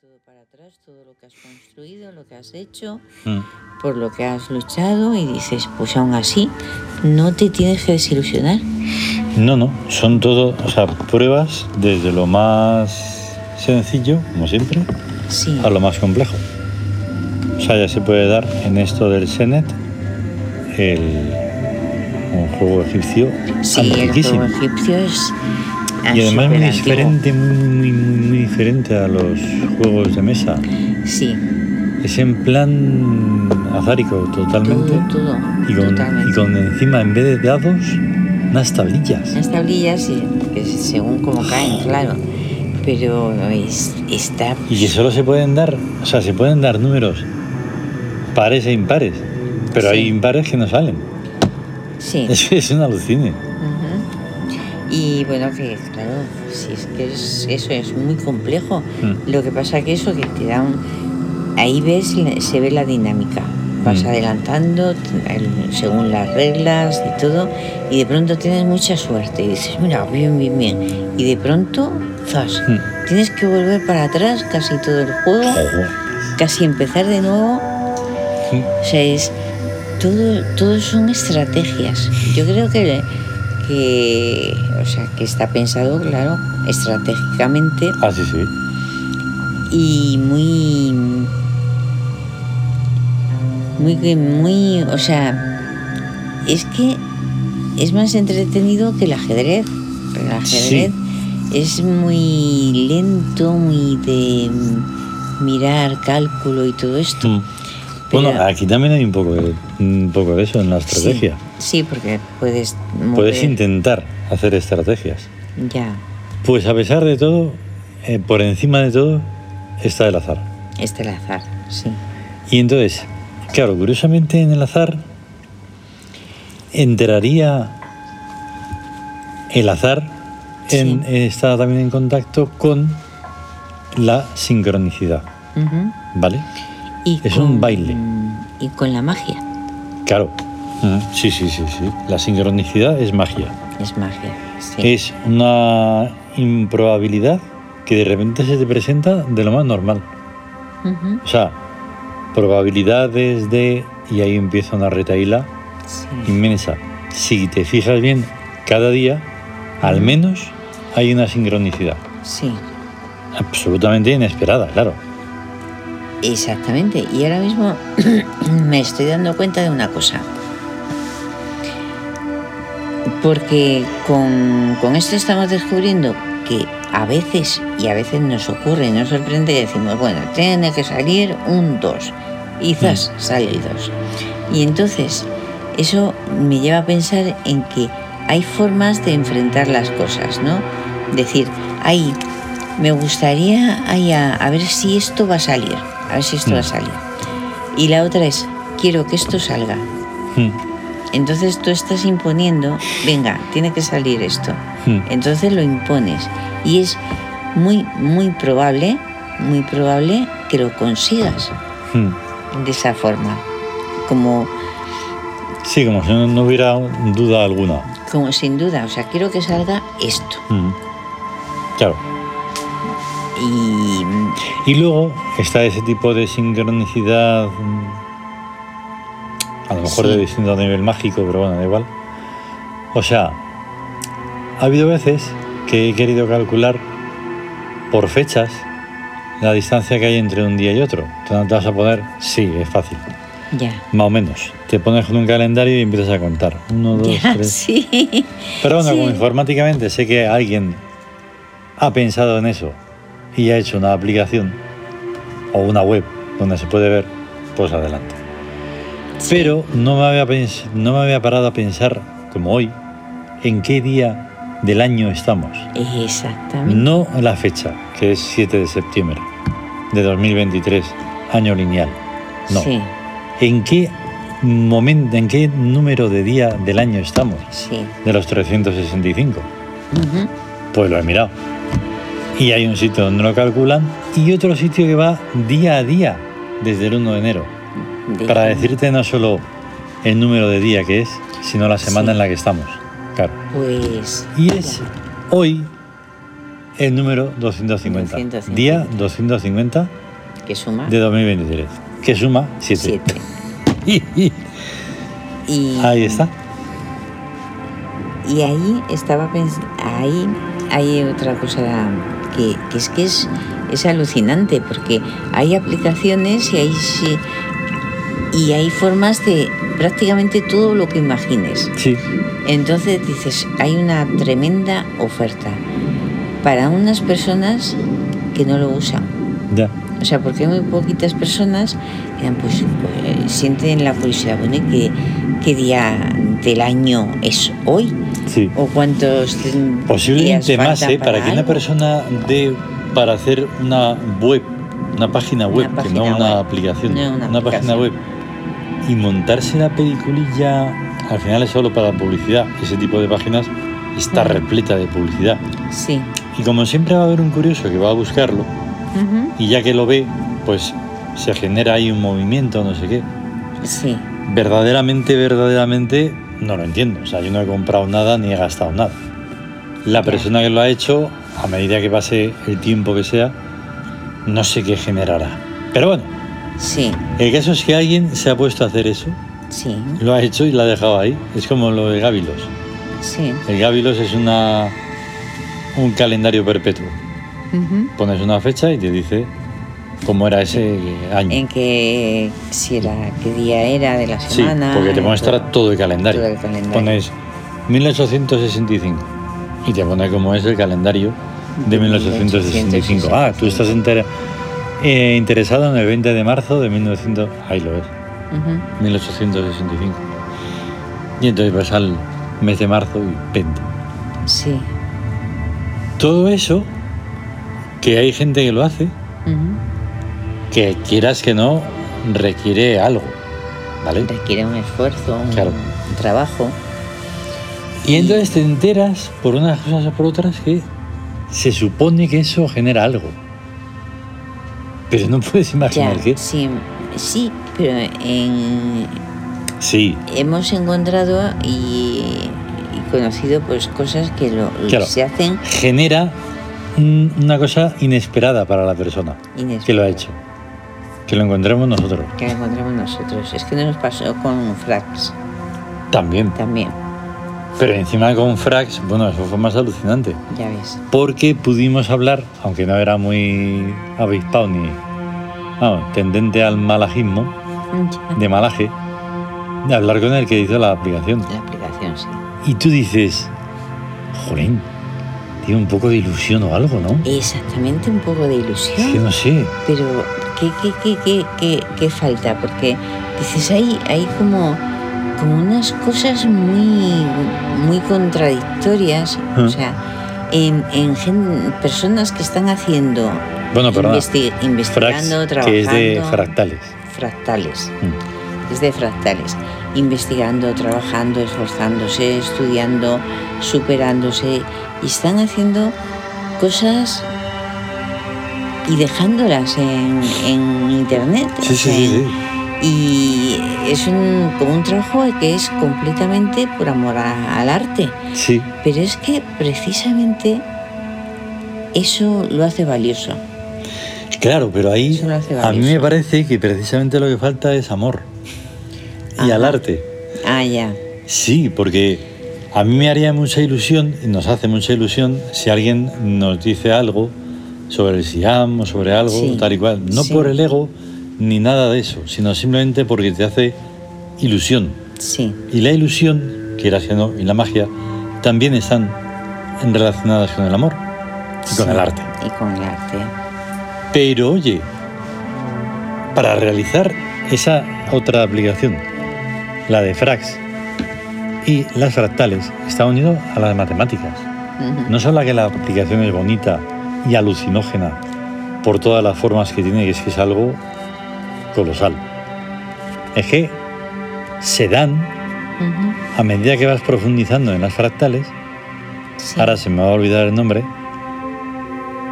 todo para atrás, todo lo que has construido, lo que has hecho, Mm. por lo que has luchado y dices, pues aún así, no te tienes que desilusionar. No, no, son todo, o sea, pruebas desde lo más sencillo, como siempre, Sí, a lo más complejo. O sea, ya se puede dar en esto del Senet el, un juego egipcio sí el juego egipcio es Y además muy diferente, muy, muy, muy, muy diferente a los juegos de mesa. Sí, Es en plan azárico totalmente. todo, todo, y, con, totalmente. y con encima, en vez de dados, unas tablillas. Las tablillas, sí, que según como caen, claro, pero es, está... Y que solo se pueden dar, o sea, se pueden dar números pares e impares. Pero Sí. hay impares que no salen. Sí. Es, es un alucine. Y bueno, que claro, si es que es- eso es muy complejo. Mm. Lo que pasa que eso que te da un... Ahí ves, se ve la dinámica. Vas Mm. adelantando el- según las reglas y todo, y de pronto tienes mucha suerte y dices, mira, bien, bien, bien. Y de pronto, zas, Mm. tienes que volver para atrás casi todo el juego, casi empezar de nuevo. O sea, es todo, todo son estrategias. Yo creo que, que, sea, que está pensado, claro, estratégicamente Ah, sí, sí. y muy, muy, muy, o sea, es que es más entretenido que el ajedrez. Pero el ajedrez es muy lento, muy de mirar, cálculo y todo esto. Mm. Bueno, aquí también hay un poco de, un poco de eso en la estrategia. Sí, sí, porque puedes Puedes intentar hacer estrategias. Ya, Pues a pesar de todo, eh, por encima de todo, está el azar. este el azar, sí. Y entonces, claro, curiosamente en el azar entraría el azar en, Sí. está también en contacto con la sincronicidad. ¿vale? Y Es un baile. Y con la magia, Claro. Sí, sí, sí, sí. La sincronicidad es magia. Es magia. Sí. Es una improbabilidad que de repente se te presenta de lo más normal. O sea, probabilidades de... Y ahí empieza una retaíla Sí. inmensa. Si te fijas bien, cada día, al menos, hay una sincronicidad. sí, Absolutamente inesperada, claro. exactamente. Y ahora mismo me estoy dando cuenta de una cosa. Porque con, con esto estamos descubriendo que a veces, y a veces nos ocurre y nos sorprende, que decimos, bueno, tiene que salir un 2. Y zas, sale el 2. Y entonces, eso me lleva a pensar en que hay formas de enfrentar las cosas, ¿no? Decir, ay, me gustaría ay, a, a ver si esto va a salir, a ver si esto va a Mm. salir. Y la otra es, quiero que esto salga. Mm, Entonces tú estás imponiendo, venga, tiene que salir esto. mm. Entonces lo impones. Y es muy, muy probable, muy probable que lo consigas Mm. de esa forma. Como, Sí, como si no, no hubiera duda alguna. como sin duda, o sea, quiero que salga esto. Mm. Claro. Y Y luego está ese tipo de sincronicidad, mm, a lo mejor Sí. de distinto nivel mágico, pero bueno, da igual. O sea, ha habido veces que he querido calcular por fechas la distancia que hay entre un día y otro. Entonces te vas a poner, sí, es fácil, ya. más o menos. Te pones con un calendario y empiezas a contar. Uno, dos, Ya, tres. sí. Pero bueno, Sí. como informáticamente sé que alguien ha pensado en eso y ha hecho una aplicación o una web donde se puede ver, pues adelante. Pero no me, había pens- no me había parado a pensar, como hoy, en qué día del año estamos. Exactamente. No la fecha, que es 7 de septiembre de 2023, año lineal. No. Sí, ¿En qué momento, en qué número de día del año estamos? sí. De los 365. Ujú. Pues lo he mirado. Y hay un sitio donde lo calculan y otro sitio que va día a día desde el 1 de enero. De- Para decirte no solo el número de día que es, sino la semana Sí. en la que estamos. Claro. Pues. Y es hoy el número 250. 250. Día 250 Que suma de 2023. Que suma 7. 7. Y, Ahí está. Y ahí estaba pensando, ahí hay otra cosa que, que es que es, es alucinante, porque hay aplicaciones y hay, sí- y hay formas de prácticamente todo lo que imagines. Sí. Entonces dices, hay una tremenda oferta para unas personas que no lo usan. Ya. O sea, porque hay muy poquitas personas que pues, pues, sienten la curiosidad, bueno, ¿y ¿qué, ¿qué día del año es hoy? Sí. ¿O cuántos días Posiblemente más, faltan ¿eh? Para que una persona dé para hacer una web, una página web, que no una aplicación, no una página aplicación. web, y montarse la peliculilla, al final es solo para publicidad. Ese tipo de páginas está repleta de publicidad. Sí. Y como siempre va a haber un curioso que va a buscarlo, Ujú. y ya que lo ve, pues se genera ahí un movimiento, no sé qué. Sí. Verdaderamente, verdaderamente, no lo entiendo. O sea, yo no he comprado nada ni he gastado nada. La persona que lo ha hecho, a medida que pase el tiempo que sea, no sé qué generará. Pero bueno, Sí. el caso es que alguien se ha puesto a hacer eso, Sí. lo ha hecho y lo ha dejado ahí. Es como lo de Gavilos. Sí. El Gavilos es una un calendario perpetuo. Ujú. Pones una fecha y te dice cómo era ese año. En qué, si era, qué día era de la Sí, semana. porque te muestra todo. todo el calendario. todo el calendario. Pones 1865 y te pone cómo es el calendario de De 1865. Ah, tú estás entera- eh, interesado en el 20 de marzo de 1900. Ahí lo ves, Ujú. 1865. Y entonces vas al mes de marzo y 20. Sí. Todo eso, que hay gente que lo hace, que quieras que no, requiere algo. ¿Vale? Requiere un esfuerzo, un, Claro. un trabajo. Y entonces te enteras por unas cosas o por otras que se supone que eso genera algo. Pero no puedes Ya, imaginar qué. sí, sí, pero en, Sí, hemos encontrado y, y conocido pues cosas que lo, Claro. se hacen genera un- una cosa inesperada para la persona que lo ha hecho. Que lo encontremos nosotros. que encontramos nosotros. Es que nos pasó con Frax También. también, Pero encima con Frax, bueno, eso fue más alucinante. ya ves. Porque pudimos hablar, aunque no era muy avispado ni vamos, tendente al malajismo, de malaje, de hablar con el que hizo la aplicación. La aplicación, sí. Y tú dices, jolín, tiene un poco de ilusión o algo, ¿no? Exactamente un poco de Es que ilusión, no sé. pero ¿qué, qué, qué, qué, qué, qué falta? Porque dices, hay, hay como, como unas cosas muy, muy contradictorias, o sea, en, en gen- personas que están haciendo, Bueno, investi- Frax, investigando, trabajando, que es de fractales. fractales, Mm. es de fractales, investigando, trabajando, esforzándose, estudiando, superándose, y están haciendo cosas y dejándolas en, en internet. Sí, o sí, sea, sí, sí. Y es un, como un trabajo que es completamente por amor a- al arte. Sí, Pero es que precisamente eso lo hace valioso. claro, pero ahí a mí me parece que precisamente lo que falta es amor. Y al arte. Ah, ya. Sí, porque a mí me haría mucha ilusión, nos hace mucha ilusión, si alguien nos dice algo sobre el Siam o sobre algo, Sí, tal y cual. No sí. por el ego ni nada de eso, sino simplemente porque te hace ilusión. Sí, Y la ilusión, que no, y la magia, también están relacionadas con el amor y con el arte. Y con el arte. Pero oye, para realizar esa otra aplicación, la de Frax y las fractales, está unido a las matemáticas. No solo que la aplicación es bonita y alucinógena por todas las formas que tiene, que es que es algo colosal. Es que se dan, a medida que vas profundizando en las fractales, Sí. ahora se me va a olvidar el nombre,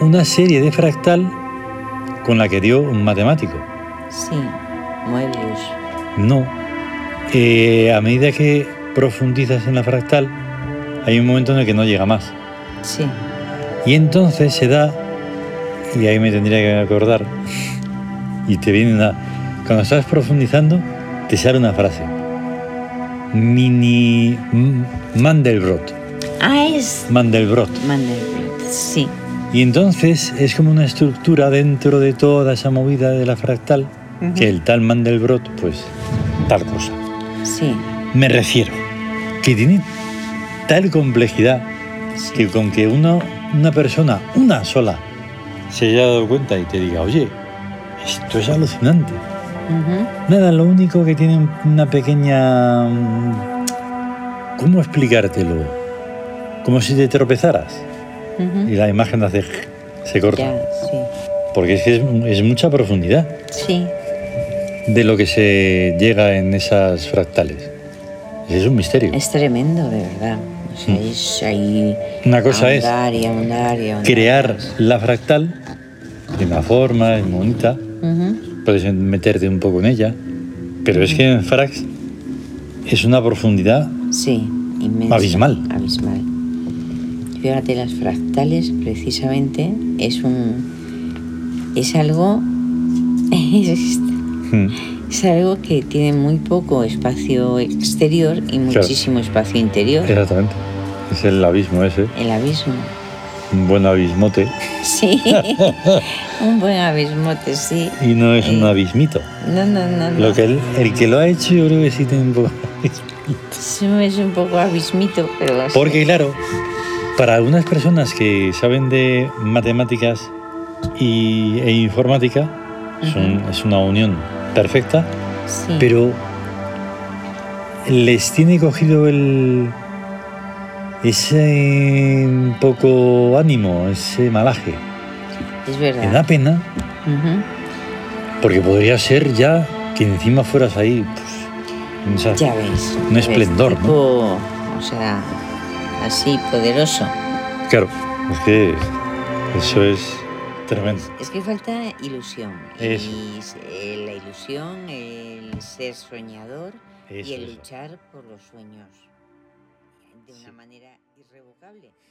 una serie de fractal con la que dio un matemático. Sí, Moebius. No. Eh, a medida que profundizas en la fractal, hay un momento en el que no llega más. Sí, Y entonces se da, y ahí me tendría que acordar, y te viene una... Cuando estás profundizando, te sale una frase. Mini Mandelbrot. Ah, es Mandelbrot. Mandelbrot, sí. Y entonces es como una estructura dentro de toda esa movida de la fractal, Ujú. que el tal Mandelbrot, pues, tal cosa. Sí, Me refiero, que tiene tal complejidad sí. que con que uno, una persona, una sola, se haya dado cuenta y te diga, oye, esto es alucinante. Nada, lo único que tiene una pequeña... mm, ¿Cómo explicártelo? Como si te tropezaras y la imagen hace... se corta. Ya, sí. Porque es que es, es mucha profundidad Sí, de lo que se llega en esas fractales. Es un misterio. es tremendo, de verdad. O sea, Mm. es ahí. Una cosa es ahondar y ahondar y ahondar. crear la fractal de una forma, es bonita, Puedes meterte un poco en ella, pero es que en Frax es una profundidad Sí, inmensa. Abismal. Abismal. Fíjate, las fractales, precisamente, es un. Es algo. Es, mm, es algo que tiene muy poco espacio exterior y muchísimo espacio interior. exactamente. Es el abismo ese, El abismo. Un buen abismote, Sí, un buen abismote, sí. y no es un Eh, abismito. No, no, no. Lo que el, el que lo ha hecho yo creo que sí tiene un poco Sí, es un poco abismito, pero. Porque claro, para algunas personas que saben de matemáticas y, e informática, son- es una unión perfecta, Sí. pero les tiene cogido el ese poco ánimo, ese malaje. es Me da verdad. pena Ujú. porque podría ser ya que encima fueras ahí, pues, esa- Ya ves. Un ya ves, esplendor, ¿no? tipo, O sea, así, poderoso. Claro, es que eso es tremendo. Es que falta ilusión. Eso. Y eh, la ilusión, el ser soñador Eso, y el eso. luchar por los sueños de una Sí. manera irrevocable.